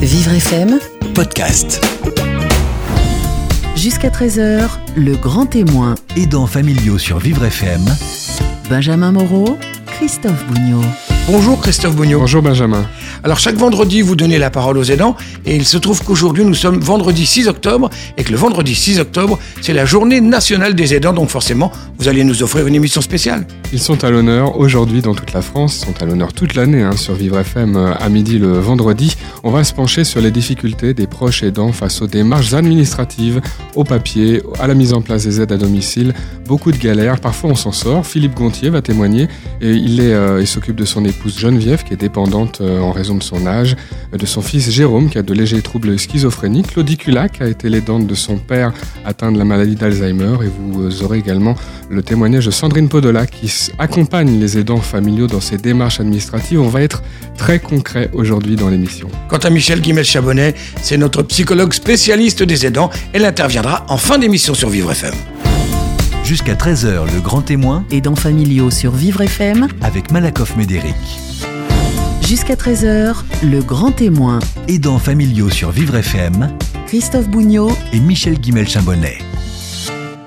Vivre FM, podcast. jusqu'à 13h, le grand témoin. Aidants familiaux sur Vivre FM. Benjamin Moreau, Christophe Bougnot. Bonjour Christophe Bougnot. Bonjour Benjamin. Alors chaque vendredi, vous donnez la parole aux aidants et il se trouve qu'aujourd'hui, nous sommes vendredi 6 octobre et que le vendredi 6 octobre, c'est la journée nationale des aidants. Donc forcément, vous allez nous offrir une émission spéciale. Ils sont à l'honneur aujourd'hui dans toute la France, ils sont à l'honneur toute l'année hein, sur Vivre FM euh, à midi le vendredi. On va se pencher sur les difficultés des proches aidants face aux démarches administratives, au papier, à la mise en place des aides à domicile. Beaucoup de galères, parfois on s'en sort. Philippe Gontier va témoigner et il euh, s'occupe de son épouse Geneviève qui est dépendante euh, en raison de son âge, de son fils Jérôme qui a de légers troubles schizophréniques. Claudie Culac a été l'aidante de son père atteint de la maladie d'Alzheimer et vous aurez également le témoignage de Sandrine Podola qui accompagne les aidants familiaux dans ces démarches administratives. On va être très concret aujourd'hui dans l'émission. Quant à Michel Guimel-Chabonnet, c'est notre psychologue spécialiste des aidants. Elle interviendra en fin d'émission sur Vivre FM. Jusqu'à 13h, le grand témoin Aidants familiaux sur Vivre FM, avec Malakoff Médéric. jusqu'à 13h, le grand témoin. Aidants familiaux sur Vivre FM Christophe Bougnot, et Michel Guimel-Chambonnet.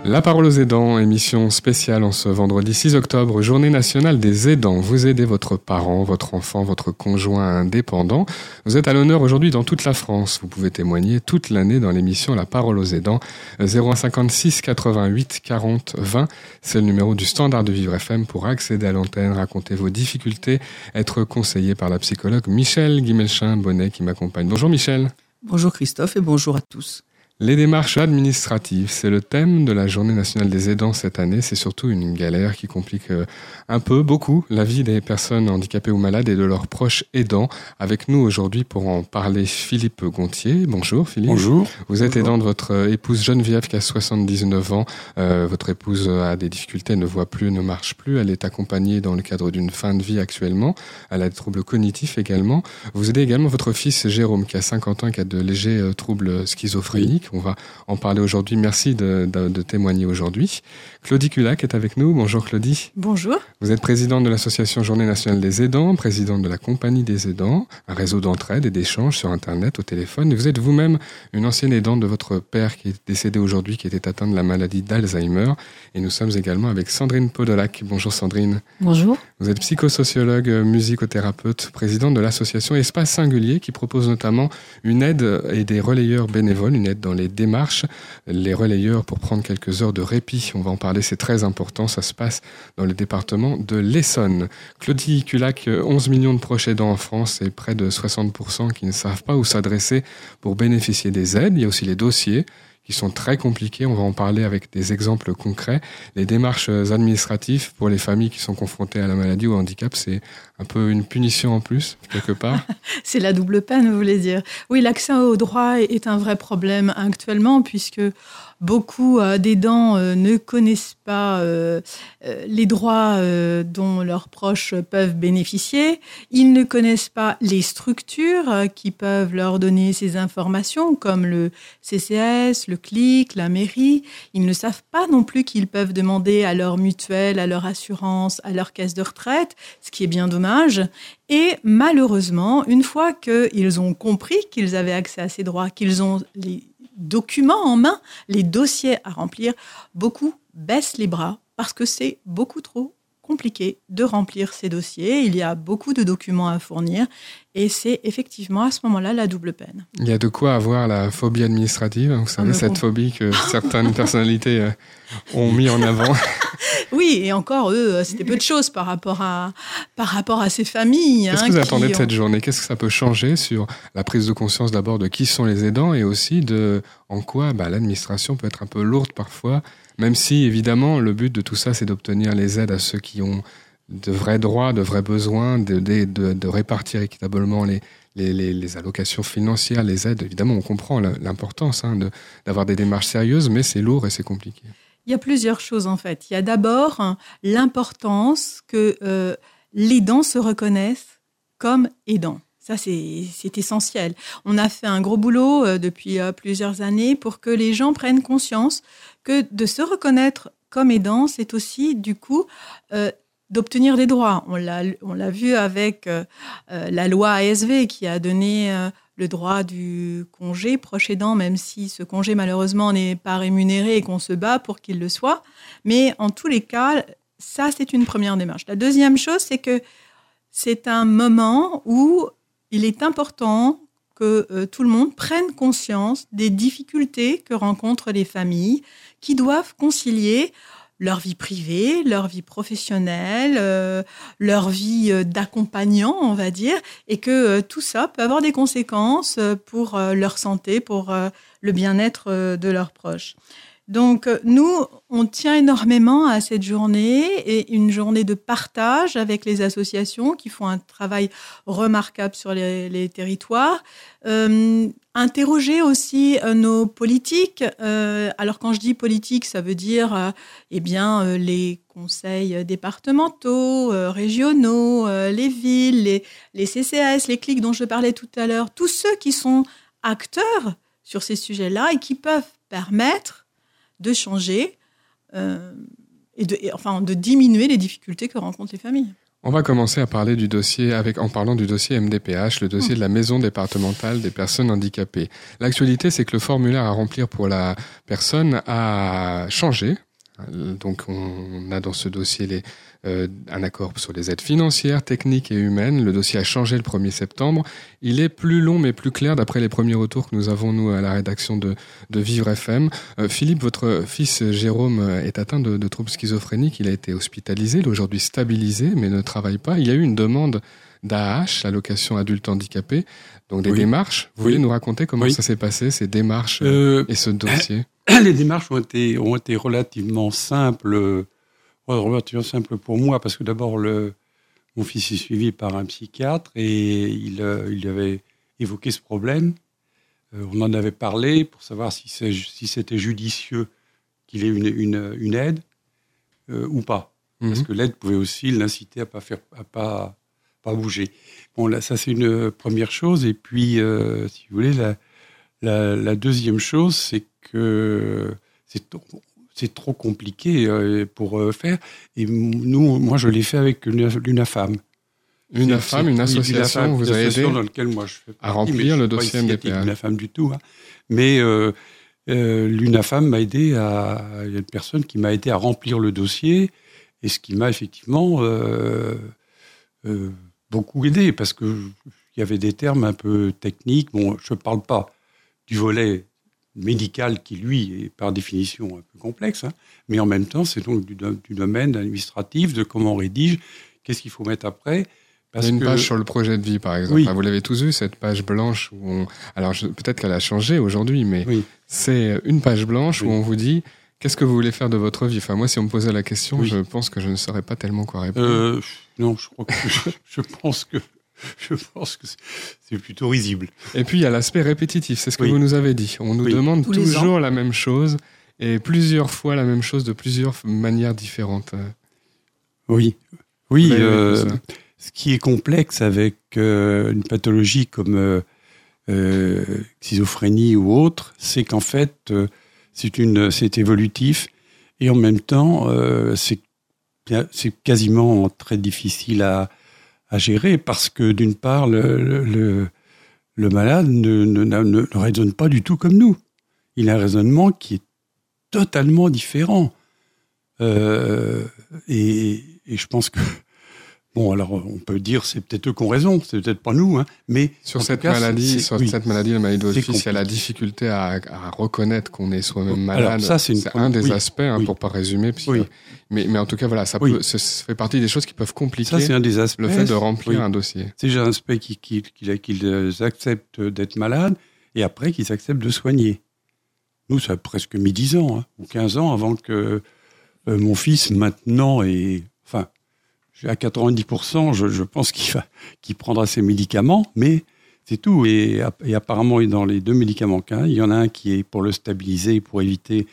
La parole aux aidants, émission spéciale en ce vendredi 6 octobre, journée nationale des aidants. Vous aidez votre parent, votre enfant, votre conjoint indépendant. Vous êtes à l'honneur aujourd'hui dans toute la France. Vous pouvez témoigner toute l'année dans l'émission La parole aux aidants. 0156 88 40 20. C'est le numéro du standard de Vivre FM pour accéder à l'antenne, raconter vos difficultés, être conseillé par la psychologue Michel Guimelchin-Bonnet qui m'accompagne. Bonjour Michel. Bonjour Christophe et bonjour à tous. Les démarches administratives, c'est le thème de la Journée nationale des aidants cette année. C'est surtout une galère qui complique euh, un peu, beaucoup, la vie des personnes handicapées ou malades et de leurs proches aidants. Avec nous aujourd'hui pour en parler, Philippe Gontier. Bonjour Philippe. Bonjour. Vous êtes Bonjour. aidant de votre euh, épouse Geneviève qui a 79 ans. Euh, votre épouse a des difficultés, ne voit plus, ne marche plus. Elle est accompagnée dans le cadre d'une fin de vie actuellement. Elle a des troubles cognitifs également. Vous aidez également votre fils Jérôme qui a 50 ans et qui a de légers euh, troubles schizophréniques. On va en parler aujourd'hui. Merci de, de- de témoigner aujourd'hui. Claudie Culac est avec nous. Bonjour Claudie. Bonjour. Vous êtes présidente de l'association Journée nationale des aidants, présidente de la Compagnie des aidants, un réseau d'entraide et d'échanges sur Internet, au téléphone. Et vous êtes vous-même une ancienne aidante de votre père qui est décédé aujourd'hui, qui était atteint de la maladie d'Alzheimer. Et nous sommes également avec Sandrine Podolac. Bonjour Sandrine. Bonjour. Vous êtes psychosociologue, euh, musicothérapeute, présidente de l'association Espace Singulier qui propose notamment une aide et des relayeurs bénévoles, une aide dans les démarches, les relayeurs pour prendre quelques heures de répit. On va en parler, c'est très important. Ça se passe dans le département de l'Essonne. Claudie Culac, euh, 11 millions de proches aidants en France et près de 60% qui ne savent pas où s'adresser pour bénéficier des aides. Il y a aussi les dossiers qui sont très compliqués. On va en parler avec des exemples concrets. Les démarches administratives pour les familles qui sont confrontées à la maladie ou au handicap, c'est un peu une punition en plus, quelque part. C'est la double peine, vous voulez dire. Oui, l'accès au droit est un vrai problème actuellement puisque beaucoup euh, d'aidants euh, ne connaissent pas euh, les droits dont leurs proches peuvent bénéficier. Ils ne connaissent pas les structures qui peuvent leur donner ces informations comme le CCS, le CLIC, la mairie. Ils ne savent pas non plus qu'ils peuvent demander à leur mutuelle, à leur assurance, à leur caisse de retraite, ce qui est bien dommage. Et malheureusement, une fois qu'ils ont compris qu'ils avaient accès à ces droits, qu'ils ont les documents en main, les dossiers à remplir, beaucoup baissent les bras parce que c'est beaucoup trop compliqué de remplir ces dossiers. Il y a beaucoup de documents à fournir et c'est effectivement à ce moment-là la double peine. Il y a de quoi avoir la phobie administrative. Vous savez, mais cette bon. phobie que certaines personnalités euh, ont mis en avant. Oui, et encore, eux, euh, c'était peu de choses par rapport à, par rapport à ces familles. Qu'est-ce hein, que vous attendez de ont- cette journée? Qu'est-ce que ça peut changer sur la prise de conscience d'abord de qui sont les aidants et aussi de en quoi bah, l'administration peut être un peu lourde parfois, même si évidemment le but de tout ça c'est d'obtenir les aides à ceux qui ont de vrais droits, de vrais besoins, de, répartir équitablement les, allocations financières, les aides. Évidemment, on comprend l'importance hein, d'avoir des démarches sérieuses, mais c'est lourd et c'est compliqué. Il y a plusieurs choses en fait. Il y a d'abord hein, l'importance que euh, l'aidant se reconnaisse comme aidant. Ça, c'est c'est essentiel. On a fait un gros boulot euh, depuis euh, plusieurs années pour que les gens prennent conscience que de se reconnaître comme aidant, c'est aussi du coup euh, d'obtenir des droits. On l'a, vu avec euh, euh, la loi ASV qui a donné le droit du congé proche aidant, même si ce congé malheureusement n'est pas rémunéré et qu'on se bat pour qu'il le soit. Mais en tous les cas, ça c'est une première démarche. La deuxième chose, c'est que c'est un moment où il est important que euh, tout le monde prenne conscience des difficultés que rencontrent les familles qui doivent concilier leur vie privée, leur vie professionnelle, euh, leur vie euh, d'accompagnant, on va dire, et que tout ça peut avoir des conséquences pour leur santé, pour le bien-être de leurs proches. Donc euh, nous, on tient énormément à cette journée et une journée de partage avec les associations qui font un travail remarquable sur les, territoires. Euh, interroger aussi euh, nos politiques. Alors quand je dis politique, ça veut dire eh bien les conseils départementaux, régionaux, les villes, les, les CCAS, les clics dont je parlais tout à l'heure, tous ceux qui sont acteurs sur ces sujets-là et qui peuvent permettre de changer euh, et de, et, enfin, de diminuer les difficultés que rencontrent les familles. On va commencer à parler du dossier avec, en parlant du dossier MDPH, le dossier de la maison départementale des personnes handicapées. L'actualité, c'est que le formulaire à remplir pour la personne a changé. Donc, on a dans ce dossier les, euh, un accord sur les aides financières, techniques et humaines. Le dossier a changé le 1er septembre. Il est plus long mais plus clair d'après les premiers retours que nous avons, nous, à la rédaction de, de Vivre FM. Euh, Philippe, votre fils Jérôme est atteint de, de troubles schizophréniques. Il a été hospitalisé, il est aujourd'hui stabilisé mais ne travaille pas. Il y a eu une demande d'AH, allocation adulte handicapé, donc des Oui. démarches. Vous Oui. voulez nous raconter comment Oui. ça s'est passé, ces démarches euh, Euh, et ce dossier? les démarches ont été, ont été relativement simples, relativement simples pour moi, parce que d'abord, le, mon fils est suivi par un psychiatre et il, euh, il avait évoqué ce problème. Euh, on en avait parlé pour savoir si c'est- si c'était judicieux qu'il ait une, une, une aide euh, ou pas. Parce Mhm. que l'aide pouvait aussi l'inciter à pas faire, à pas, pas bouger. Bon, là, ça c'est une première chose. Et puis, euh, si vous voulez, la, la, la deuxième chose, c'est que c'est trop- c'est trop compliqué euh, pour euh, faire. Et nous, moi, je l'ai fait avec une, l'UNAFAM. Une une association l'UNAFAM, vous a aidé dans laquelle moi je fais à partie, remplir mais je le suis pas dossier à MDPH. l'UNAFAM du tout. hein. Mais euh, euh, l'UNAFAM m'a aidé à. Il y a une personne qui m'a aidé à remplir le dossier et ce qui m'a effectivement euh, beaucoup aidé parce que il y avait des termes un peu techniques. Bon, je ne parle pas du volet médical qui, lui, est par définition un peu complexe, hein, mais en même temps, c'est donc du, do- du domaine administratif, de comment on rédige, qu'est-ce qu'il faut mettre après. Il y Parce a une que, page sur le projet de vie, par exemple. Oui. Ah, Vous l'avez tous vu, cette page blanche où on... Alors, je- peut-être qu'elle a changé aujourd'hui, mais Oui. c'est une page blanche où on vous dit qu'est-ce que vous voulez faire de votre vie? Enfin, moi, si on me posait la question, je pense que je ne saurais pas tellement quoi répondre. Euh, non, je crois que je, je pense que je pense que c'est- plutôt risible. Et puis, il y a l'aspect répétitif, c'est ce que Oui. vous nous avez dit. On nous Oui. demande Tous toujours la même chose et plusieurs fois la même chose de plusieurs manières différentes. Oui, oui. Euh, ce qui est complexe avec euh, une pathologie comme euh, euh, schizophrénie ou autre, c'est qu'en fait, euh, c'est une, c'est évolutif et en même temps, euh, c'est quasiment très difficile à, à gérer parce que d'une part, le, le- malade ne, ne, ne- ne raisonne pas du tout comme nous. Il a un raisonnement qui est totalement différent. Euh, et je pense que Bon, alors on peut dire c'est peut-être eux qui ont raison, c'est peut-être pas nous, hein, mais Sur cette cas, maladie, sur oui. cette maladie, la maladie de il y a la difficulté à, à reconnaître qu'on est soi-même Alors, malade. ça, c'est une un des oui, aspects, hein, oui. pour pas résumer. puisque- mais, mais en tout cas, voilà, ça, peut, ça, fait partie des choses qui peuvent compliquer ça c'est un des aspects. le fait de remplir un dossier. C'est déjà un aspect qu'ils qu'ils- qu'ils- qu'ils acceptent d'être malades et après qu'ils acceptent de soigner. Nous, ça a presque mis 10 ans, hein, ou 15 ans avant que euh, mon fils, maintenant, est. À 90%, je, je pense qu'il qu'il prendra ses médicaments, mais c'est tout. Et, et apparemment, dans les deux médicaments qu'il il y en a un qui est pour le stabiliser, pour éviter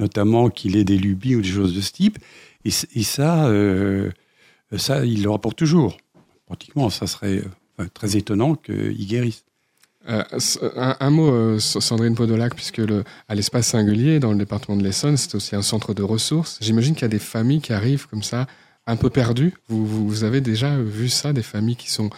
notamment qu'il ait des lubies ou des choses de ce type. Et, ça, euh, ça, il le rapporte toujours. Pratiquement, ça serait très étonnant qu'il guérisse. Euh, un, mot, euh, Sandrine Podolac, puisque à l'espace singulier, dans le département de l'Essonne, c'est aussi un centre de ressources. J'imagine qu'il y a des familles qui arrivent comme ça un peu perdues. Vous, vous, vous avez déjà vu ça, des familles qui sont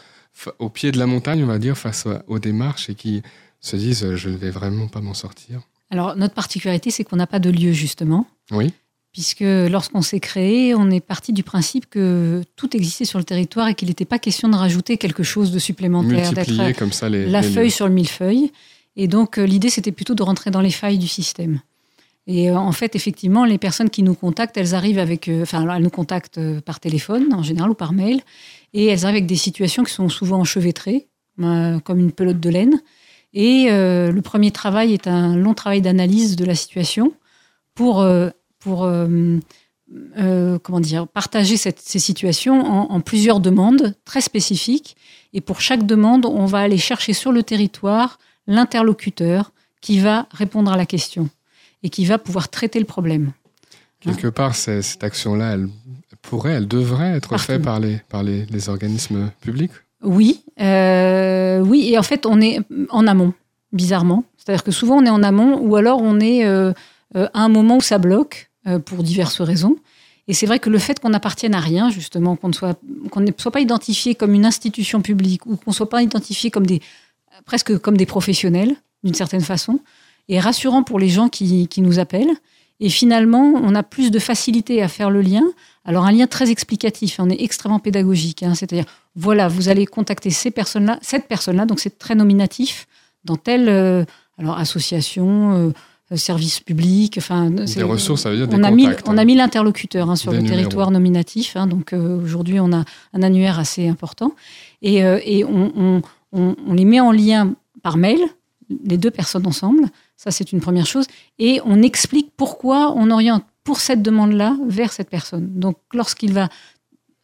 au pied de la montagne, on va dire, face aux démarches et qui se disent je ne vais vraiment pas m'en sortir. Alors, notre particularité, c'est qu'on n'a pas de lieu, justement. Oui. Puisque lorsqu'on s'est créé, on est parti du principe que tout existait sur le territoire et qu'il n'était pas question de rajouter quelque chose de supplémentaire, d'être Multiplier comme ça les, la les feuille lieux. sur le millefeuille. Et donc, euh, l'idée, c'était plutôt de rentrer dans les failles du système. Et euh, en fait, effectivement, les personnes qui nous contactent, elles arrivent avec. euh, Enfin, elles nous contactent euh, par téléphone, en général, ou par mail. Et elles arrivent avec des situations qui sont souvent enchevêtrées, comme une pelote de laine. Et le premier travail est un long travail d'analyse de la situation pour, pour comment dire, partager ces situations en plusieurs demandes très spécifiques. Et pour chaque demande, on va aller chercher sur le territoire l'interlocuteur qui va répondre à la question et qui va pouvoir traiter le problème. Quelque part, c'est- cette action-là, elle pourrait, elle devrait être Partout. faite par les, par les, les organismes publics? Oui, euh, oui, et en fait, on est en amont, bizarrement. C'est-à-dire que souvent, on est en amont, ou alors on est euh, euh, à un moment où ça bloque, euh, pour diverses raisons. Et c'est vrai que le fait qu'on n'appartienne à rien, justement, qu'on ne soit, qu'on ne soit pas identifié comme une institution publique, ou qu'on ne soit pas identifié comme des, presque comme des professionnels, d'une certaine façon, est rassurant pour les gens qui, qui nous appellent. Et finalement, on a plus de facilité à faire le lien. Alors, un lien très explicatif, on est extrêmement pédagogique. hein, C'est-à-dire, voilà, vous allez contacter ces personnes-là, cette personne-là, donc c'est très nominatif, dans telle euh, alors, association, euh, service public, enfin... Des ressources, ça veut dire des on a mis, on a mis l'interlocuteur hein, sur Des le numéros. territoire nominatif. hein, donc euh, aujourd'hui, on a un annuaire assez important. Et, et on, on- on- on les met en lien par mail, les deux personnes ensemble. Ça, c'est une première chose. Et on explique pourquoi on oriente pour cette demande-là vers cette personne. Donc lorsqu'il va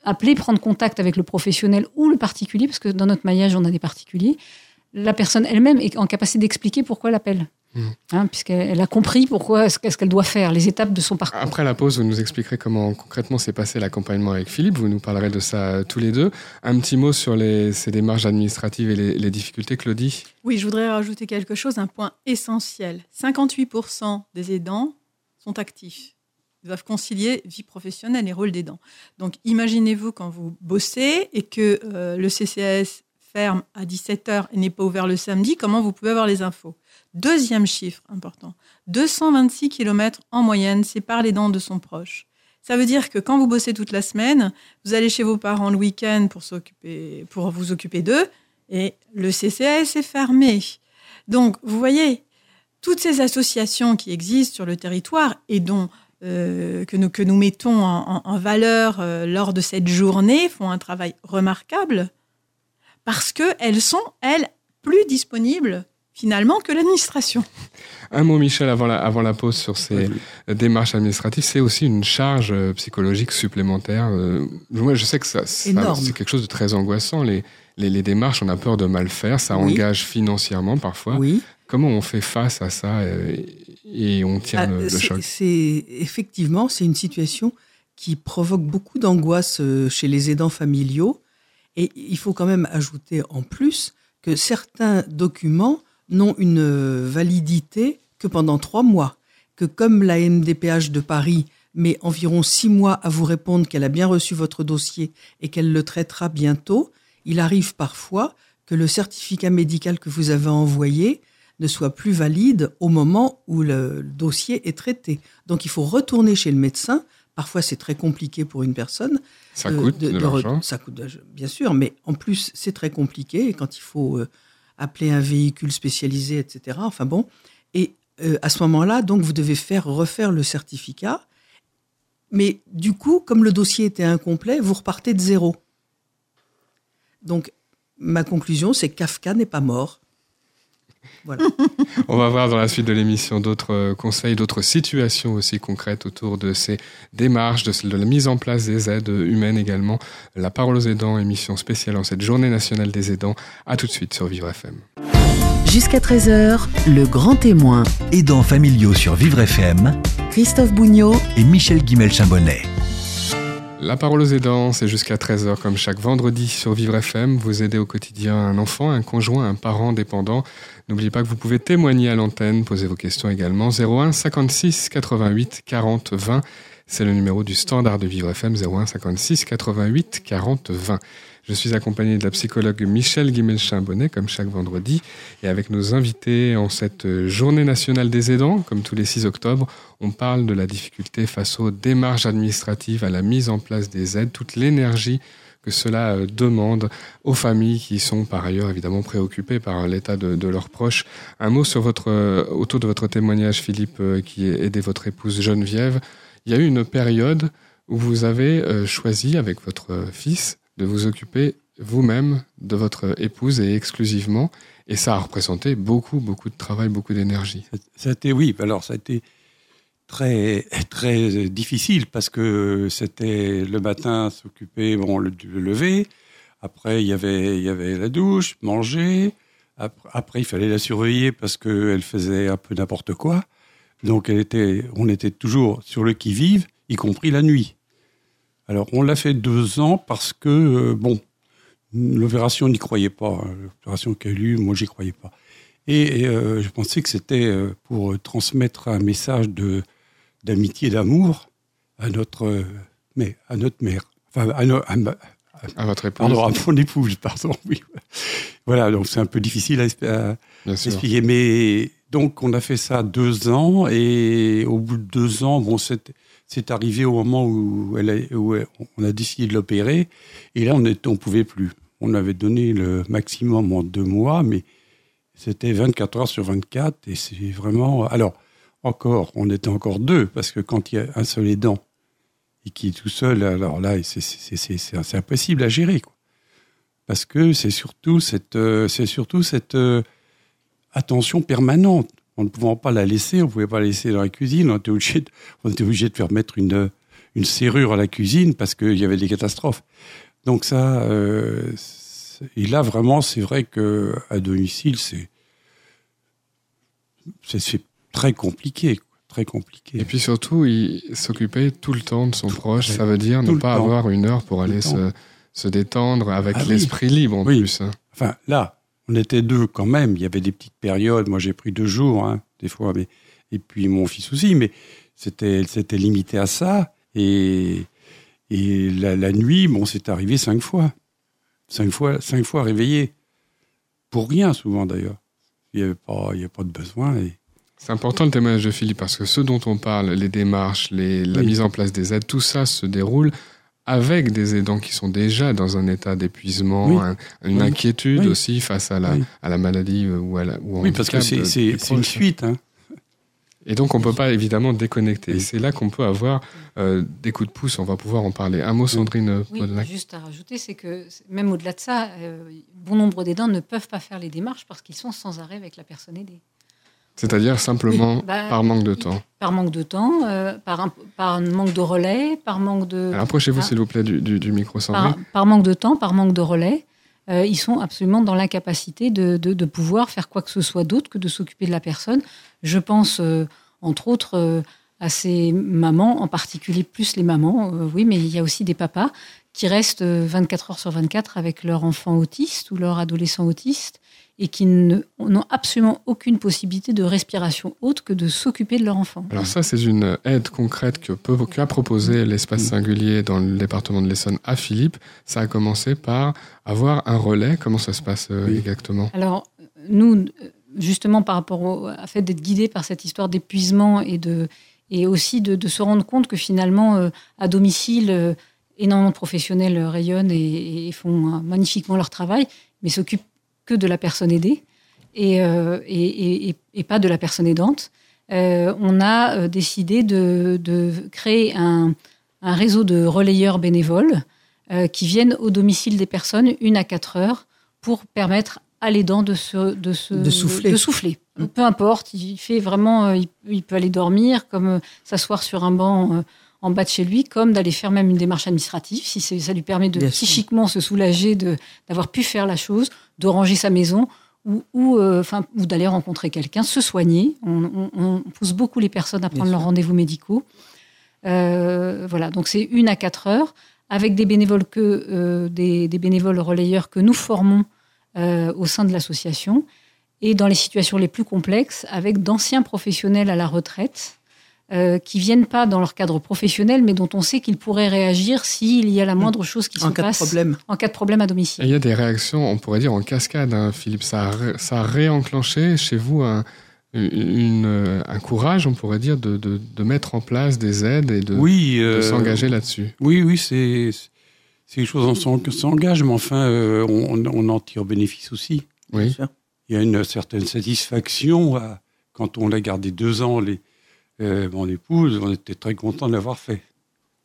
appeler, prendre contact avec le professionnel ou le particulier, parce que dans notre maillage, on a des particuliers, la personne elle-même est en capacité d'expliquer pourquoi elle Mhm. Hein, Puisqu'elle elle a compris pourquoi, ce qu'est-ce qu'elle doit faire, les étapes de son parcours. Après la pause, vous nous expliquerez comment concrètement s'est passé l'accompagnement avec Philippe. Vous nous parlerez de ça tous les deux. Un petit mot sur les, ces démarches administratives et les, les difficultés, Claudie. Oui, je voudrais rajouter quelque chose, un point essentiel. 58% des aidants sont actifs. Ils doivent concilier vie professionnelle et rôle d'aidant. Donc imaginez-vous quand vous bossez et que euh, le CCAS ferme à 17h et n'est pas ouvert le samedi, comment vous pouvez avoir les infos? Deuxième chiffre important, 226 km en moyenne séparent les dents de son proche. Ça veut dire que quand vous bossez toute la semaine, vous allez chez vos parents le week-end pour, vous occuper d'eux, et le CCAS est fermé. Donc, vous voyez, toutes ces associations qui existent sur le territoire et dont euh, que, nous, que nous mettons en valeur euh, lors de cette journée font un travail remarquable parce qu'elles sont, elles, plus disponibles finalement que l'administration. Un mot, Michel, avant la, avant la pause sur ces démarches administratives. C'est aussi une charge euh, psychologique supplémentaire. Euh, moi, je sais que ça, ça- Énorme. c'est quelque chose de très angoissant. Les, les, les démarches, on a peur de mal faire. Ça Oui. engage financièrement parfois. Oui. Comment on fait face à ça euh, et on tient Ah, le, le choc C'est effectivement c'est une situation qui provoque beaucoup d'angoisse chez les aidants familiaux et il faut quand même ajouter en plus que certains documents n'ont une validité que pendant trois mois, que comme la MDPH de Paris met environ six mois à vous répondre qu'elle a bien reçu votre dossier et qu'elle le traitera bientôt, il arrive parfois que le certificat médical que vous avez envoyé ne soit plus valide au moment où le dossier est traité. Donc il faut retourner chez le médecin. Parfois c'est très compliqué pour une personne. Ça euh, coûte de, l'argent. Ça coûte, de- bien sûr, mais en plus c'est très compliqué quand il faut euh, appeler un véhicule spécialisé, etc. Enfin bon, et euh, à ce moment-là, donc vous devez faire refaire le certificat. Mais du coup, comme le dossier était incomplet, vous repartez de zéro. Donc ma conclusion, c'est que Kafka n'est pas mort. Voilà. On va voir dans la suite de l'émission d'autres euh, conseils, d'autres situations aussi concrètes autour de ces démarches, de, de la mise en place des aides humaines également. La parole aux aidants, émission spéciale en cette journée nationale des aidants. À tout de suite sur Vivre FM. Jusqu'à 13h, le grand témoin, Aidants familiaux sur Vivre FM Christophe Bougnot, et Michel Guimel-Chambonnet. La parole aux aidants, c'est jusqu'à 13h comme chaque vendredi sur Vivre FM. Vous aidez au quotidien un enfant, un conjoint, un parent dépendant. N'oubliez pas que vous pouvez témoigner à l'antenne, poser vos questions également. 01 56 88 40 20. C'est le numéro du standard de Vivre FM 01 56 88 40 20. Je suis accompagné de la psychologue Michel Guimel-Chambonnet, comme chaque vendredi, et avec nos invités en cette journée nationale des aidants, comme tous les 6 octobre, on parle de la difficulté face aux démarches administratives, à la mise en place des aides, toute l'énergie que cela euh, demande aux familles qui sont par ailleurs évidemment préoccupées par l'état de, leurs proches. Un mot sur votre, euh, autour de votre témoignage, Philippe, euh, qui aidé votre épouse Geneviève. Il y a eu une période où vous avez choisi avec votre fils de vous occuper vous-même de votre épouse et exclusivement. Et ça a représenté beaucoup, beaucoup de travail, beaucoup d'énergie. Été, oui, alors ça a été très très difficile parce que c'était le matin s'occuper bon le, lever. Après il y avait il y avait la douche manger. Après, il fallait la surveiller parce qu'elle faisait un peu n'importe quoi. Donc elle était on était toujours sur le qui vive y compris la nuit. Alors on l'a fait deux ans parce que euh, bon l'opération n'y croyait pas hein. l'opération qu'elle a eu moi j'y croyais pas. Et, euh, je pensais que c'était euh, pour transmettre un message de d'amitié, d'amour à notre, mais à notre mère, enfin à, à, votre épouse. Pardon, à mon épouse, pardon. Oui. Voilà, donc c'est un peu difficile à, expliquer, mais donc on a fait ça deux ans et au bout de deux ans, bon, c'est arrivé au moment où, elle où on a décidé de l'opérer et là on ne on pouvait plus. On avait donné le maximum en deux mois, mais c'était 24 heures sur 24 et c'est vraiment. Alors encore, on était encore deux, parce que quand il y a un seul aidant et qui est tout seul, alors là, c'est impossible à gérer. Quoi. Parce que c'est surtout cette, euh, c'est surtout cette euh, attention permanente. On ne pouvait pas la laisser, on ne pouvait pas la laisser dans la cuisine, on était obligé de, on de faire mettre une, une serrure à la cuisine parce qu'il y avait des catastrophes. Donc ça, euh, et là vraiment, c'est vrai que à domicile, c'est c'est très compliqué. Très compliqué. Et puis surtout, il s'occupait tout le temps de son proche. Ça veut dire ne pas avoir une heure pour aller se, se, détendre avec ah l'esprit libre en plus. Hein. Enfin, là, on était deux quand même. Il y avait des petites périodes. Moi, j'ai pris deux jours, hein, des fois. Mais... Et puis mon fils aussi. Mais c'était limité à ça. Et, et la, la nuit, bon, c'est arrivé cinq fois. Cinq fois, cinq fois réveillé. Pour rien, souvent d'ailleurs. Il n'y avait, avait pas de besoin. Et, c'est important le témoignage de Philippe parce que ce dont on parle, les démarches, les, la mise en place des aides, tout ça se déroule avec des aidants qui sont déjà dans un état d'épuisement, une inquiétude aussi face à la, à la maladie euh, ou à la ou Oui, parce que c'est une suite. Hein. Et donc on peut pas évidemment déconnecter. Et c'est là qu'on peut avoir euh, des coups de pouce. On va pouvoir en parler. Un mot, Sandrine. Oui, juste à rajouter, c'est que même au-delà de ça, euh, bon nombre d'aidants ne peuvent pas faire les démarches parce qu'ils sont sans arrêt avec la personne aidée. C'est-à-dire simplement bah, par manque de temps. Par manque de temps, euh, par, un, par manque de relais, par manque de. Approchez-vous, s'il vous plaît, du, du, micro par, par, manque de temps, par manque de relais, euh, ils sont absolument dans l'incapacité de, de, de, pouvoir faire quoi que ce soit d'autre que de s'occuper de la personne. Je pense, euh, entre autres, à ces mamans, en particulier plus les mamans, oui, mais il y a aussi des papas qui restent 24 heures sur 24 avec leur enfant autiste ou leur adolescent autiste et qui n'ont absolument aucune possibilité de respiration autre que de s'occuper de leur enfant. Alors ça, c'est une aide concrète que peut, qu'a proposé l'espace singulier dans le département de l'Essonne à Philippe. Ça a commencé par avoir un relais. Comment ça se passe euh, exactement? Alors, nous, justement, par rapport au fait d'être guidés par cette histoire d'épuisement et, de, et aussi de, se rendre compte que finalement, euh, à domicile, euh, énormément de professionnels rayonnent et, et font magnifiquement leur travail, mais s'occupent que de la personne aidée et, euh, et, et, pas de la personne aidante. Euh, on a euh, décidé de, de créer un, un, réseau de relayeurs bénévoles qui viennent au domicile des personnes une à quatre heures pour permettre à l'aidant de, se, de, se, de souffler. De souffler. Mmh. Peu importe, il fait vraiment, il, peut aller dormir, comme s'asseoir sur un banc en bas de chez lui, comme d'aller faire même une démarche administrative, si ça lui permet de psychiquement se soulager d'avoir pu faire la chose, de ranger sa maison ou, ou, euh, ou d'aller rencontrer quelqu'un, se soigner. On, pousse beaucoup les personnes à prendre leurs rendez-vous médicaux. Euh, voilà, donc c'est une à quatre heures avec des bénévoles que euh, des, bénévoles relayeurs que nous formons au sein de l'association et dans les situations les plus complexes avec d'anciens professionnels à la retraite euh, qui viennent pas dans leur cadre professionnel, mais dont on sait qu'ils pourraient réagir s'il y a la moindre chose qui En se cas de passe problème. en cas de problème à Et domicile. il y a des réactions, on pourrait dire en cascade, hein, Philippe. Ça a, ré- ça a réenclenché chez vous un, une, euh, un courage, on pourrait dire, de, de, de mettre en place des aides et de, oui, de euh, s'engager là-dessus. Oui, oui, c'est c'est quelque chose on s'en- s'engage, mais enfin, euh, on, on en tire bénéfice aussi. Oui. Il y a une certaine satisfaction à- quand on l'a gardé deux ans, les, euh, mon épouse, on était très content de l'avoir fait.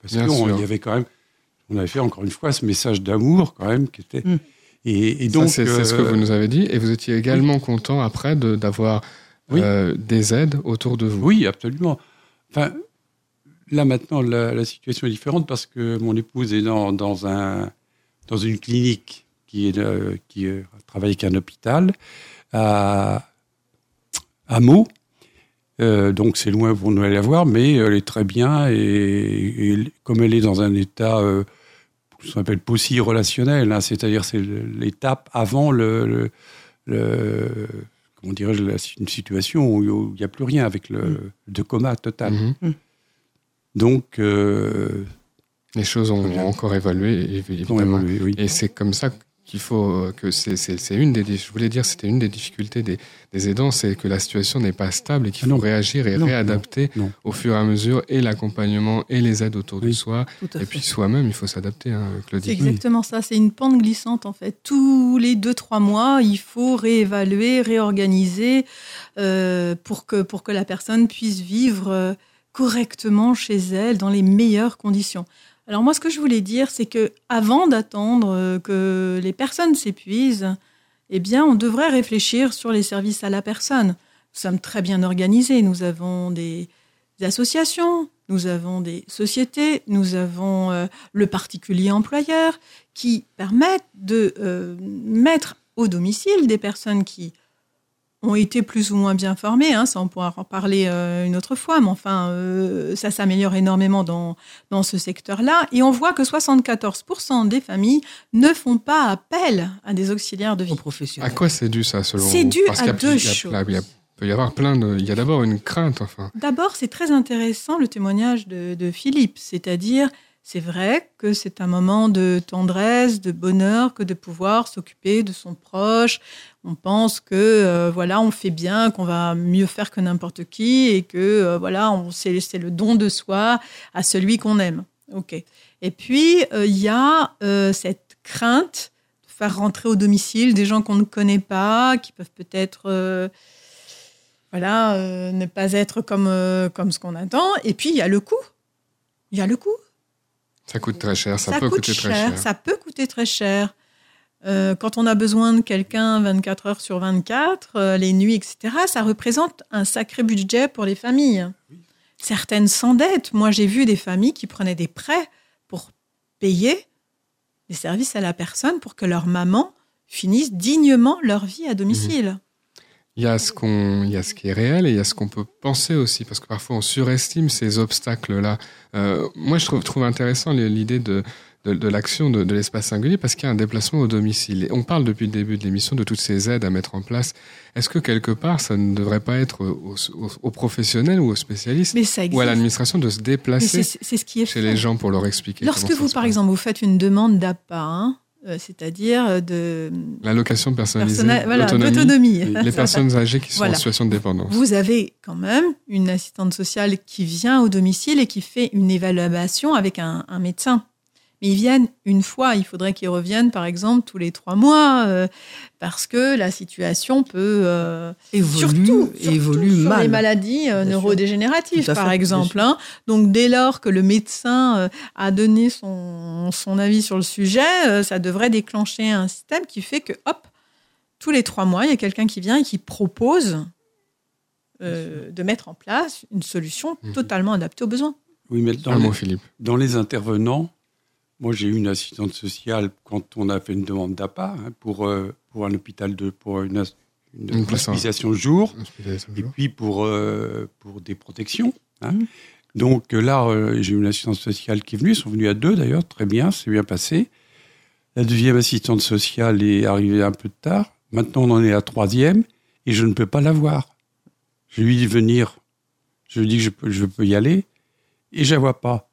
Parce qu'on y avait quand même, on avait fait encore une fois ce message d'amour quand même qui était. Mm. Et, donc, c'est ce que euh, vous nous avez dit. Et vous étiez également content après de- d'avoir Oui. euh, des aides autour de vous. Oui, absolument. Enfin, là maintenant, la, la situation est différente parce que mon épouse est dans, dans, un, dans une clinique qui, est, euh, qui euh, travaille avec un hôpital à, à Meaux. Euh, donc c'est loin pour nous aller la voir, mais elle est très bien et, et comme elle est dans un état, euh, ce qu'on appelle aussi relationnel, hein, c'est-à-dire c'est l'étape avant le, le, le- comment dirais-je, la- une situation où il n'y a plus rien avec le de coma total. Mhm. Donc, euh, Les choses ont, encore évolué, évidemment. évolué, oui. Et c'est comme ça qu'il faut euh, que c'est une des je voulais dire c'était une des difficultés des, des aidants c'est que la situation n'est pas stable et qu'il Ah faut non. réagir et Non, réadapter non, non. au fur et à mesure et l'accompagnement et les aides autour de Oui. soi Tout à et fait. puis soi-même il faut s'adapter hein, C'est exactement ça, c'est une pente glissante en fait. Tous les deux, trois mois, il faut réévaluer, réorganiser euh, pour, que, pour que la personne puisse vivre euh, correctement chez elle dans les meilleures conditions. Alors moi, ce que je voulais dire, c'est que avant d'attendre euh, que les personnes s'épuisent, eh bien, on devrait réfléchir sur les services à la personne. Nous sommes très bien organisés. Nous avons des, associations, nous avons des sociétés, nous avons euh, le particulier employeur qui permettent de euh, mettre au domicile des personnes qui ont été plus ou moins bien formées, hein, ça on pourra en parler euh, une autre fois, mais enfin euh, ça s'améliore énormément dans, dans ce secteur-là. Et on voit que 74% des familles ne font pas appel à des auxiliaires de vie. Aux À professionnels. quoi c'est dû ça selon C'est dû Parce à deux plus- il y a- choses. Il y a- peut y avoir plein de il y a d'abord une crainte enfin. D'abord, c'est très intéressant le témoignage de, de Philippe, c'est-à-dire, c'est vrai que c'est un moment de tendresse, de bonheur, que de pouvoir s'occuper de son proche. On pense que euh, voilà, on fait bien, qu'on va mieux faire que n'importe qui, et que euh, voilà, on- c'est le don de soi à celui qu'on aime. Ok. Et puis euh, il y a cette crainte de faire rentrer au domicile des gens qu'on ne connaît pas, qui peuvent peut-être voilà, ne pas être comme, comme ce qu'on attend. Et puis, il y a le coût. Il y a le coût. Ça coûte très cher, ça, Ça peut coûte coûter cher, très cher. Ça peut coûter très cher. Euh, quand on a besoin de quelqu'un 24 heures sur 24, euh, les nuits, etc., ça représente un sacré budget pour les familles. Certaines s'endettent. Moi, j'ai vu des familles qui prenaient des prêts pour payer des services à la personne pour que leur maman finisse dignement leur vie à domicile. Il y a ce qu'on, il y a ce qui est réel et il y a ce qu'on peut penser aussi, parce que parfois on surestime ces obstacles-là. Euh, moi, je trouve, trouve intéressant l'idée de, de, de l'action de, de l'espace singulier parce qu'il y a un déplacement au domicile. Et on parle depuis le début de l'émission de toutes ces aides à mettre en place. Est-ce que quelque part, ça ne devrait pas être aux, aux- aux professionnels ou aux spécialistes ou à l'administration de se déplacer c'est c'est ce qui est chez fait. les gens pour leur expliquer Lorsque vous, par exemple, vous faites une demande d'APA, hein, euh, c'est-à-dire de L'allocation personnalisée voilà, d'autonomie, les personnes âgées qui sont Voilà. en situation de dépendance. vous avez quand même une assistante sociale qui vient au domicile et qui fait une évaluation avec un, un médecin. Mais ils viennent une fois, il faudrait qu'ils reviennent par exemple tous les trois mois, euh, parce que la situation peut euh, Évolue, surtout, surtout évolue sur mal. les maladies euh, neurodégénératives par fait, exemple. hein. Donc dès lors que le médecin euh, a donné son, son avis sur le sujet, euh, ça devrait déclencher un système qui fait que hop, tous les trois mois, il y a quelqu'un qui vient et qui propose euh, de mettre en place une solution Mhm. totalement adaptée aux besoins. Oui, mais dans, les, Philippe. dans les intervenants, moi j'ai eu une assistante sociale quand on a fait une demande d'APA hein, pour, euh, pour un hôpital de pour une, une Une hospitalisation jour Hospitalisation et jour. puis pour, euh, pour des protections. hein. Mhm. Donc euh, là, euh, j'ai eu une assistante sociale qui est venue, ils sont venus à deux d'ailleurs, très bien, c'est bien passé. La deuxième assistante sociale est arrivée un peu tard. Maintenant, on en est à la troisième et je ne peux pas la voir. Je lui dis venir. Je lui dis que je peux, je peux y aller et je la vois pas.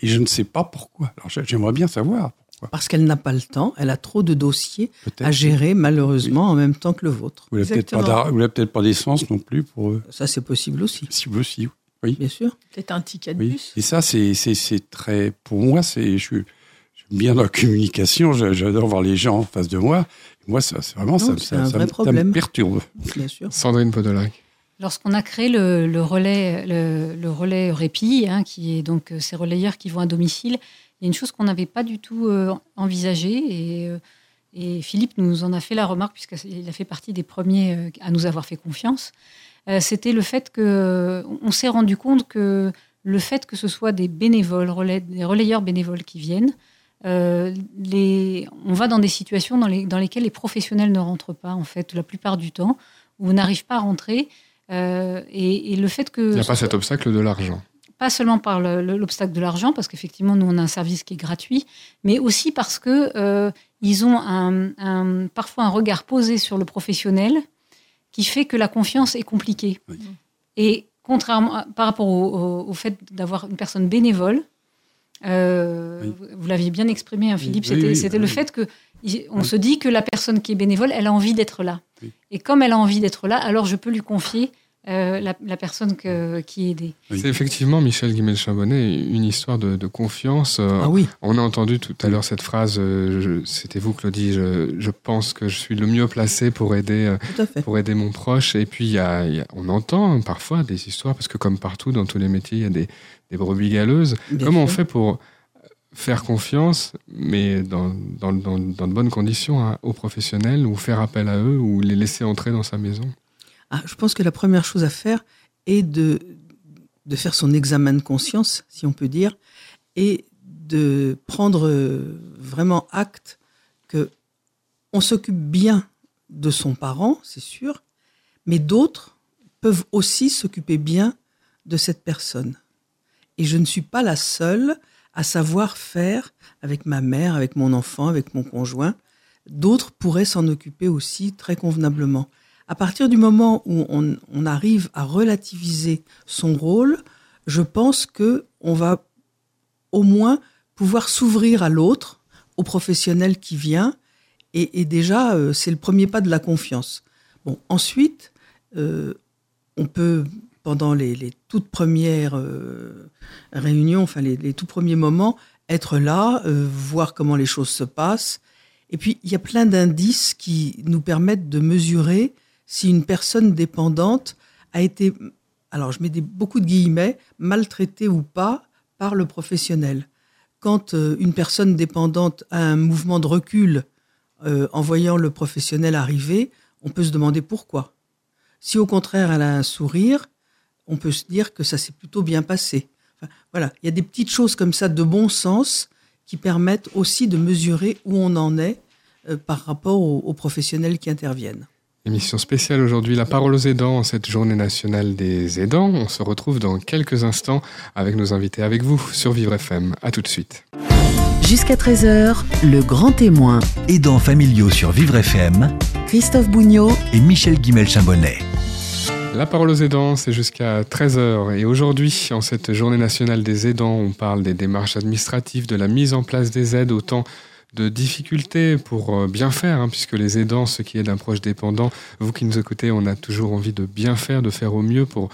Et je ne sais pas pourquoi. Alors j'aimerais bien savoir. Parce qu'elle n'a pas le temps, elle a trop de dossiers à gérer malheureusement en même temps que le vôtre. Vous n'avez peut-être pas, d'essence non plus pour eux. Ça c'est possible aussi, Si vous aussi. Oui. bien sûr. Peut-être un ticket de oui. bus. Et ça, c'est, très. Pour moi, c'est. Je suis, je suis bien dans la communication. J'adore voir les gens en face de moi. Moi, ça, c'est vraiment Non, ça, c'est ça, un ça ça problème. me perturbe. Bien sûr. Sandrine Podolac. Lorsqu'on a créé le, le relais, le, le relais Répi, hein, qui est donc euh, ces relayeurs qui vont à domicile, il y a une chose qu'on n'avait pas du tout euh, envisagée et, euh, et Philippe nous en a fait la remarque puisqu'il a fait partie des premiers euh, à nous avoir fait confiance. C'était le fait que on s'est rendu compte que le fait que ce soit des bénévoles, des relayeurs bénévoles qui viennent, on va dans des situations dans, les- dans lesquelles les professionnels ne rentrent pas en fait la plupart du temps ou n'arrivent pas à rentrer. Et le fait que Il n'y a pas cet obstacle de l'argent. Pas seulement par le- le- l'obstacle de l'argent, parce qu'effectivement, nous, on a un service qui est gratuit, mais aussi parce que euh, ils ont un, un- parfois un regard posé sur le professionnel qui fait que la confiance est compliquée. Oui. Et contrairement à- par rapport au, au- au fait d'avoir une personne bénévole, euh, Oui. vous, vous l'aviez bien exprimé, hein, Philippe, Oui, c'était oui. le fait que on se dit que la personne qui est bénévole, elle a envie d'être là. Et comme elle a envie d'être là, alors je peux lui confier euh, la, la personne que- qui est aidée. Oui. C'est effectivement, Michel Guimel-Chambonnet, une histoire de, de confiance. Euh, Ah oui, On a entendu tout à l'heure cette phrase, euh, c'était vous Claudie, je, je pense que je suis le mieux placé pour aider, pour aider mon proche. Et puis il y a, il y a- on entend parfois des histoires, parce que comme partout dans tous les métiers, il y a des, des brebis galeuses. Bien Comment on fait pour faire confiance, mais dans, dans, dans, dans de bonnes conditions, hein, aux professionnels, ou faire appel à eux, ou les laisser entrer dans sa maison? Ah, je pense que la première chose à faire est de, de faire son examen de conscience, si on peut dire, et de prendre euh, vraiment acte que on s'occupe bien de son parent, c'est sûr, mais d'autres peuvent aussi s'occuper bien de cette personne. Et je ne suis pas la seule à savoir faire avec ma mère, avec mon enfant, avec mon conjoint. D'autres pourraient s'en occuper aussi très convenablement. À partir du moment où on, arrive à relativiser son rôle, je pense que on va au moins pouvoir s'ouvrir à l'autre, au professionnel qui vient, et, déjà euh, c'est le premier pas de la confiance. Bon, ensuite, euh, on peut pendant les, toutes premières euh, réunions, enfin les, les tout premiers moments, être là, voir comment les choses se passent. Et puis, il y a plein d'indices qui nous permettent de mesurer si une personne dépendante a été, alors je mets beaucoup de guillemets, maltraitée ou pas par le professionnel. Quand euh, une personne dépendante a un mouvement de recul euh, en voyant le professionnel arriver, on peut se demander pourquoi. Si au contraire elle a un sourire, on peut se dire que ça s'est plutôt bien passé. Voilà, il y a des petites choses comme ça de bon sens qui permettent aussi de mesurer où on en est euh, par rapport aux professionnels qui interviennent. Émission spéciale aujourd'hui, la parole aux aidants, en cette journée nationale des aidants. On se retrouve dans quelques instants avec nos invités, avec vous sur Vivre FM. À tout de suite. Jusqu'à 13h, le grand témoin, Aidants familiaux sur Vivre FM Christophe Bougnot, et Michel Guimel-Chambonnet. La parole aux aidants, c'est jusqu'à 13h. Et aujourd'hui, en cette journée nationale des aidants, on parle des démarches administratives, de la mise en place des aides, autant de difficultés pour euh, bien faire, hein, puisque les aidants, ceux qui aident un proche dépendant, vous qui nous écoutez, on a toujours envie de bien faire, de faire au mieux pour,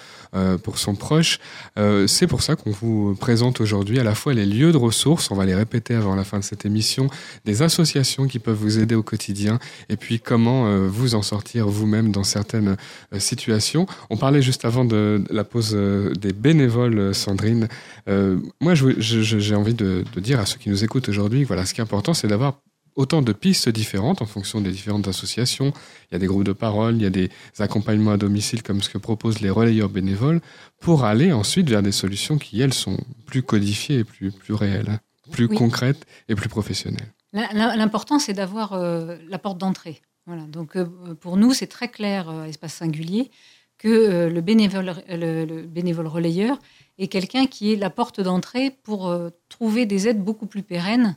pour son proche. Euh, c'est pour ça qu'on vous présente aujourd'hui à la fois les lieux de ressources, on va les répéter avant la fin de cette émission, des associations qui peuvent vous aider au quotidien, et puis comment euh, vous en sortir vous-même dans certaines euh, situations. On parlait juste avant de, la pause euh, des bénévoles, euh, Sandrine. Euh, moi, j'ai envie de dire à ceux qui nous écoutent aujourd'hui, voilà, ce qui est important, c'est d'avoir autant de pistes différentes en fonction des différentes associations. Il y a des groupes de parole, il y a des accompagnements à domicile comme ce que proposent les relayeurs bénévoles pour aller ensuite vers des solutions qui, elles, sont plus codifiées et plus, plus réelles, plus Oui. concrètes et plus professionnelles. L'im- l'im- L'important, c'est d'avoir euh, la porte d'entrée. Voilà. Donc, euh, pour nous, c'est très clair, euh, espace singulier, que euh, le, bénévole, le, le bénévole relayeur est quelqu'un qui est la porte d'entrée pour trouver des aides beaucoup plus pérennes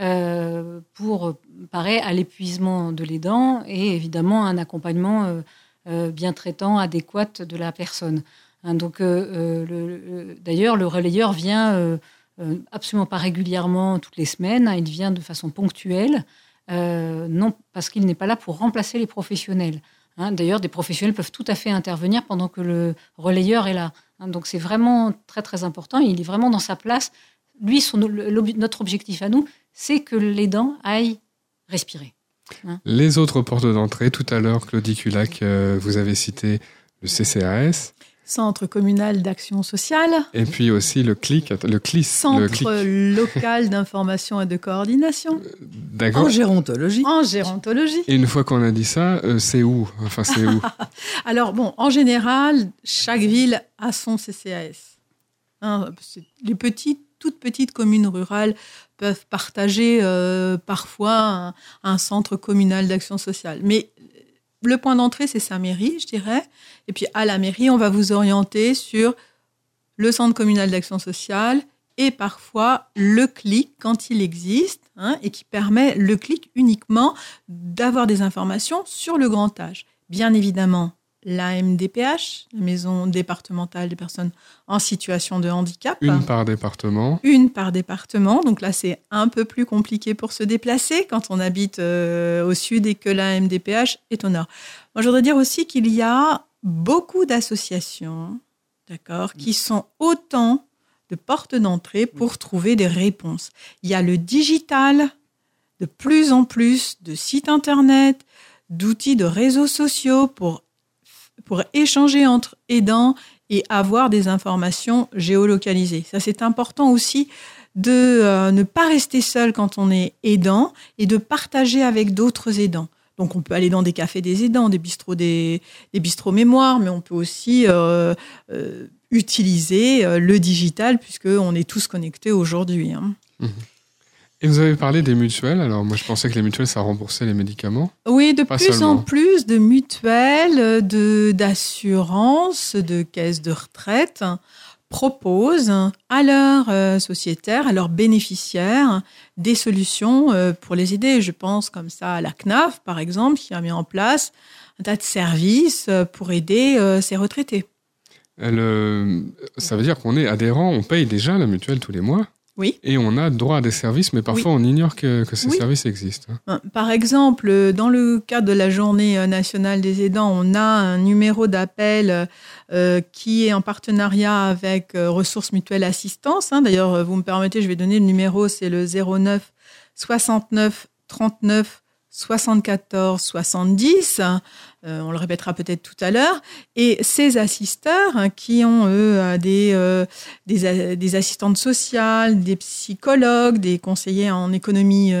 euh, pour euh, parer à l'épuisement de l'aidant et évidemment un accompagnement euh, bien traitant, adéquat de la personne. Hein, donc, d'ailleurs, le relayeur vient absolument pas régulièrement toutes les semaines. Hein, il vient de façon ponctuelle, non parce qu'il n'est pas là pour remplacer les professionnels. Hein, d'ailleurs, des professionnels peuvent tout à fait intervenir pendant que le relayeur est là. Donc c'est vraiment très très important. Il est vraiment dans sa place. Lui, notre objectif à nous, c'est que les dents aillent respirer. Hein. Les autres portes d'entrée, tout à l'heure, Claudie Culac, euh, vous avez cité le CCAS. Centre communal d'action sociale. Et puis aussi le CLIC, le CLIS. Centre local d'information et de coordination. D'accord. En gérontologie. En gérontologie. Et une fois qu'on a dit ça, euh, c'est où? Enfin, c'est où? Alors, bon, en général, chaque ville a son CCAS. Hein, les petites, toutes petites communes rurales peuvent partager euh, parfois un, centre communal d'action sociale. Mais le point d'entrée, c'est sa mairie, je dirais. Et puis à la mairie, on va vous orienter sur le centre communal d'action sociale et parfois le clic quand il existe hein, et qui permet le clic uniquement d'avoir des informations sur le grand âge. Bien évidemment, la MDPH, la Maison départementale des personnes en situation de handicap. Une par département. Une par département. Donc là, c'est un peu plus compliqué pour se déplacer quand on habite euh, au sud et que la MDPH est au nord. Moi, je voudrais dire aussi qu'il y a beaucoup d'associations, d'accord, qui sont autant de portes d'entrée pour trouver des réponses. Il y a le digital, de plus en plus de sites internet, d'outils de réseaux sociaux pour pour échanger entre aidants et avoir des informations géolocalisées. Ça, c'est important aussi de euh, ne pas rester seul quand on est aidant et de partager avec d'autres aidants. Donc, on peut aller dans des cafés des aidants, des bistrots, des, des mémoire, mais on peut aussi euh, euh, utiliser le digital puisqu'on est tous connectés aujourd'hui. Hein. Mmh. Et vous avez parlé des mutuelles. Alors, moi, je pensais que les mutuelles, ça remboursait les médicaments. Oui, de plus en plus de mutuelles, de, d'assurances, de caisses de retraite proposent à leurs euh, sociétaires, à leurs bénéficiaires, des solutions euh, pour les aider. Je pense comme ça à la CNAF, par exemple, qui a mis en place un tas de services euh, pour aider ces retraités. Ça veut dire qu'on est adhérent, on paye déjà la mutuelle tous les mois oui. Et on a droit à des services, mais parfois on ignore que, ces services existent. Hein. Ben, par exemple, dans le cadre de la journée euh, nationale des aidants, on a un numéro d'appel euh, qui est en partenariat avec euh, Ressources Mutuelles Assistance. Hein. D'ailleurs, vous me permettez, je vais donner le numéro, c'est le 09 69 39 74 70. Euh, on le répétera peut-être tout à l'heure. Et ces assisteurs qui ont eux euh, des, euh, des, assistantes sociales, des psychologues, des conseillers en économie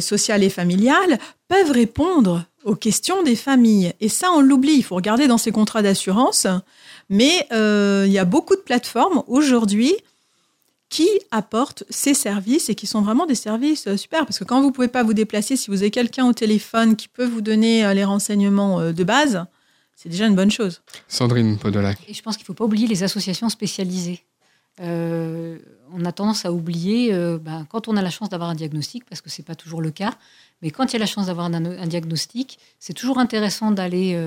sociale et familiale peuvent répondre aux questions des familles. Et ça, on l'oublie. Il faut regarder dans ces contrats d'assurance. Mais il y a beaucoup de plateformes aujourd'hui qui apportent ces services et qui sont vraiment des services euh, super. Parce que quand vous ne pouvez pas vous déplacer, si vous avez quelqu'un au téléphone qui peut vous donner euh, les renseignements euh, de base, c'est déjà une bonne chose. Sandrine Podolac. Et je pense qu'il ne faut pas oublier les associations spécialisées. on a tendance à oublier, ben, quand on a la chance d'avoir un diagnostic, parce que ce n'est pas toujours le cas, mais quand il y a la chance d'avoir un, diagnostic, c'est toujours intéressant d'aller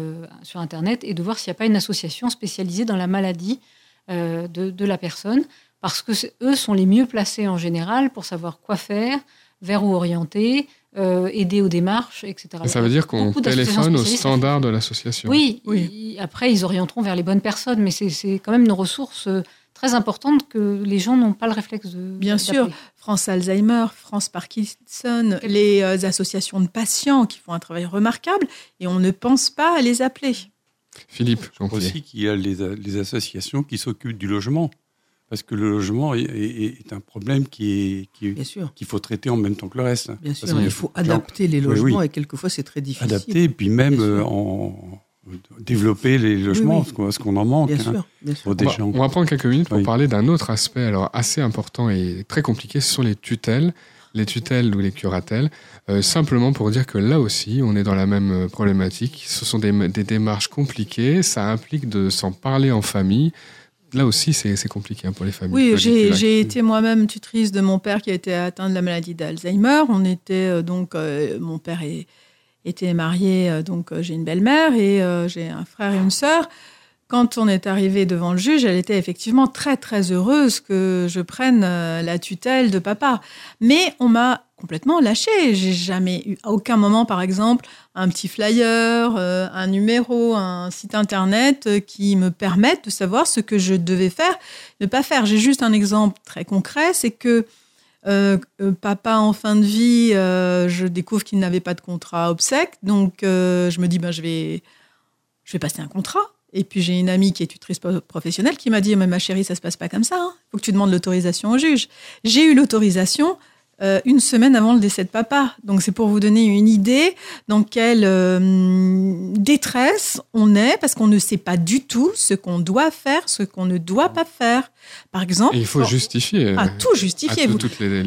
sur Internet et de voir s'il n'y a pas une association spécialisée dans la maladie de, de, la personne parce que eux sont les mieux placés en général pour savoir quoi faire, vers où orienter, euh, aider aux démarches, etc. ça veut dire qu'on téléphone aux standards de l'association. Oui, oui. après ils orienteront vers les bonnes personnes, mais c'est quand même une ressource euh, très importante que les gens n'ont pas le réflexe de. Bien sûr, France Alzheimer, France Parkinson, les euh, associations de patients qui font un travail remarquable et on ne pense pas à les appeler. Philippe, je crois aussi qu'il y a les, les associations qui s'occupent du logement parce que le logement est, un problème qui est qu'il faut traiter en même temps que le reste. Bien sûr, il faut adapter les logements et quelquefois c'est très difficile. Adapter et puis même euh, en développer les logements, ce qu'on en manque. Bien hein, sûr, Des on, va, gens. on va prendre quelques minutes pour parler d'un autre aspect alors assez important et très compliqué, ce sont les tutelles les tutelles ou les curatelles, euh, simplement pour dire que là aussi, on est dans la même euh, problématique. Ce sont des, des démarches compliquées, ça implique de s'en parler en famille, là aussi, c'est compliqué hein, pour les familles. Oui, j'ai été moi-même tutrice de mon père qui a été atteint de la maladie d'Alzheimer. On était euh, donc, euh, mon père était marié, euh, donc j'ai une belle-mère et j'ai un frère et une sœur. Quand on est arrivé devant le juge, elle était effectivement très très heureuse que je prenne euh, la tutelle de papa. Mais on m'a complètement lâché. J'ai jamais eu à aucun moment, par exemple, un petit flyer, euh, un numéro, un site internet euh, qui me permette de savoir ce que je devais faire, ne pas faire. J'ai juste un exemple très concret, c'est que papa en fin de vie, je découvre qu'il n'avait pas de contrat obsèque, donc je me dis ben je vais je vais passer un contrat. Et puis j'ai une amie qui est tutrice professionnelle qui m'a dit Mais ma chérie, ça se passe pas comme ça. Il hein. faut que tu demandes l'autorisation au juge. J'ai eu l'autorisation. Euh, une semaine avant le décès de papa. Donc c'est pour vous donner une idée dans quelle euh, détresse on est parce qu'on ne sait pas du tout ce qu'on doit faire, ce qu'on ne doit pas faire. Par exemple, il faut justifier. À tout justifier. vous,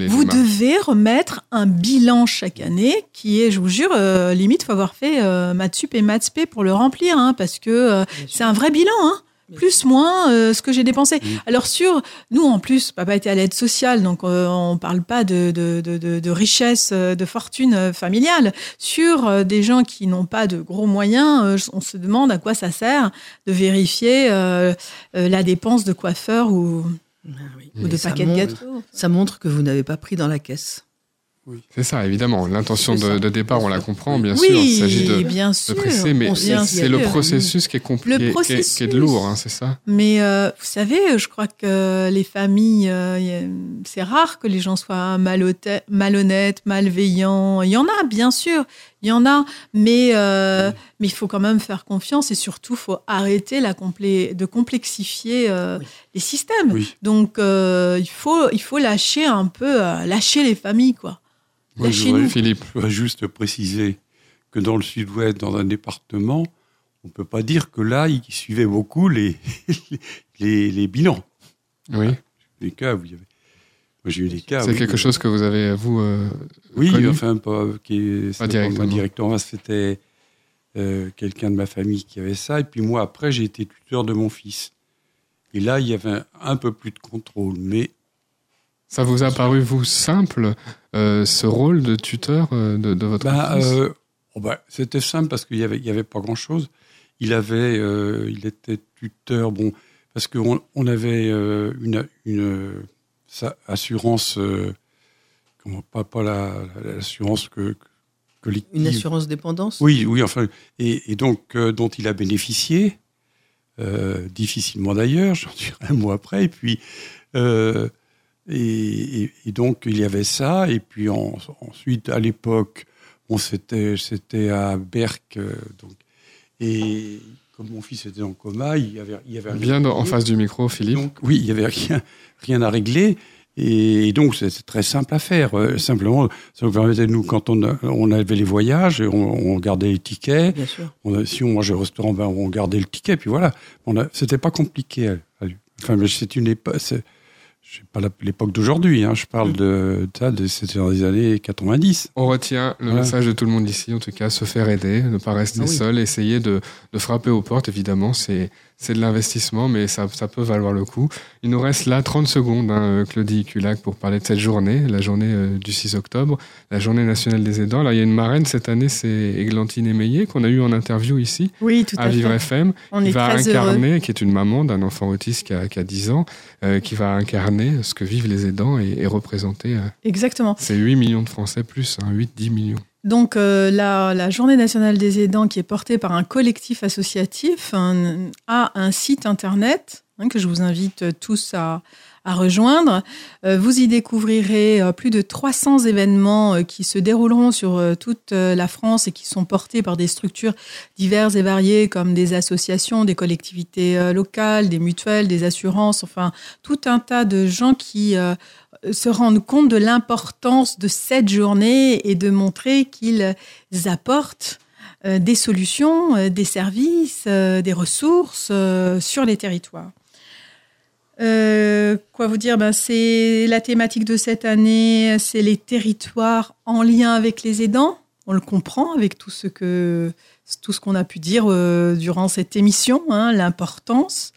vous devez remettre un bilan chaque année qui est, je vous jure, euh, limite faut avoir fait maths sup et maths pour le remplir, hein, parce que c'est un vrai bilan. Hein plus moins euh, ce que j'ai dépensé. Alors sur nous en plus, papa était à l'aide sociale, donc euh, on parle pas de, de, de, de richesse, euh, de fortune familiale. Sur des gens qui n'ont pas de gros moyens, on se demande à quoi ça sert de vérifier la dépense de coiffeur ou, ah ou de paquet de gâteaux. Ça montre que vous n'avez pas pris dans la caisse. C'est ça, évidemment. L'intention de, départ, on la comprend, bien sûr. Il s'agit de, bien presser, mais c'est le processus qui est compliqué, qui, est, de lourd, hein, c'est ça. Mais euh, vous savez, je crois que les familles, euh, c'est rare que les gens soient malhonnêtes, malveillants. Il y en a, bien sûr, il y en a, mais euh, mais il faut quand même faire confiance et surtout, il faut arrêter la de complexifier les systèmes. Donc, il faut il faut lâcher un peu, lâcher les familles, quoi. Moi, je Philippe. Je voudrais juste préciser que dans le sud-ouest, dans un département, on ne peut pas dire que là, ils suivaient beaucoup les, les, les, bilans. Oui. Les cas, y. Moi, j'ai eu des cas. C'est quelque chose que vous avez, vous. Euh, oui, enfin, pas, qui, pas directement. C'était euh, quelqu'un de ma famille qui avait ça. Et puis moi, après, j'ai été tuteur de mon fils. Et là, il y avait un, un peu plus de contrôle. Mais ça vous a paru, vous, simple, euh, ce rôle de tuteur euh, de, votre bah, euh, oh bah, C'était simple parce qu'il n'y avait, y avait pas grand-chose. Il, avait, il était tuteur, bon, parce qu'on on avait une, une assurance, comment, pas, pas l'assurance que, collective. Une assurance dépendance? Oui, oui, enfin, et, et donc, dont il a bénéficié, difficilement d'ailleurs, j'en dirai un mot après, et puis... Et, donc, il y avait ça. Et puis ensuite, à l'époque, on c'était, c'était à Berck. Euh, donc, et comme mon fils était en coma, il y avait, il y avait Bien en face du micro, Philippe. Donc, oui, il n'y avait rien, rien à régler. Et, donc, c'est très simple à faire. Euh, simplement, ça nous permettait, nous, quand on, on avait les voyages, on, on gardait les tickets. Bien sûr. On, si on mangeait au restaurant, ben, on gardait le ticket. Puis voilà. C'était pas compliqué. Enfin, mais c'est une époque je sais pas l'époque d'aujourd'hui, hein, je parle de, ça, de, c'était dans les années 90. On retient le message de tout le monde ici, en tout cas, se faire aider, ne pas rester ah seul, essayer de, de, frapper aux portes, évidemment, c'est, c'est de l'investissement, mais ça, ça, peut valoir le coup. Il nous reste là 30 secondes, hein, Claudie Culac, pour parler de cette journée, la journée euh, du 6 octobre, la journée nationale des aidants. Là, il y a une marraine cette année, c'est Églantine Émeillé, qu'on a eu en interview ici, oui, tout à, Vivre FM, On qui est va très incarner, heureux. qui est une maman d'un enfant autiste qui a, qui a 10 ans, euh, qui va incarner ce que vivent les aidants et, et représenter. Euh, Exactement. C'est 8 millions de Français plus, hein, 8-10 millions. Donc euh, la, Journée nationale des aidants, qui est portée par un collectif associatif, a un site internet hein, que je vous invite tous à, à rejoindre. Euh, vous y découvrirez euh, plus de 300 événements euh, qui se dérouleront sur toute la France et qui sont portés par des structures diverses et variées comme des associations, des collectivités locales, des mutuelles, des assurances, enfin tout un tas de gens qui se rendent compte de l'importance de cette journée et de montrer qu'ils apportent des solutions, des services, des ressources sur les territoires. Quoi vous dire ben, C'est la thématique de cette année, c'est les territoires en lien avec les aidants. On le comprend avec tout ce que tout ce qu'on a pu dire durant cette émission, hein, l'importance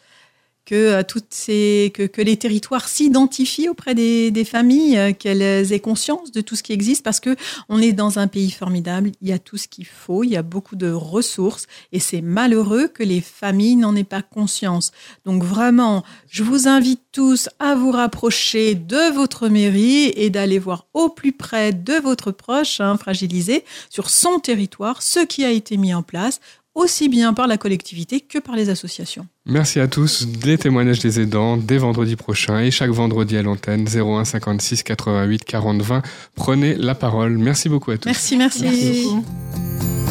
que euh, ces que, les territoires s'identifient auprès des, des familles, euh, qu'elles aient conscience de tout ce qui existe, parce que on est dans un pays formidable. Il y a tout ce qu'il faut, il y a beaucoup de ressources, et c'est malheureux que les familles n'en aient pas conscience. Donc vraiment, je vous invite tous à vous rapprocher de votre mairie et d'aller voir au plus près de votre proche hein, fragilisé sur son territoire ce qui a été mis en place aussi bien par la collectivité que par les associations. Merci à tous. Des témoignages des aidants dès vendredi prochain et chaque vendredi à l'antenne 01 56 88 40 20. Prenez la parole. Merci beaucoup à tous. Merci, merci. Merci beaucoup.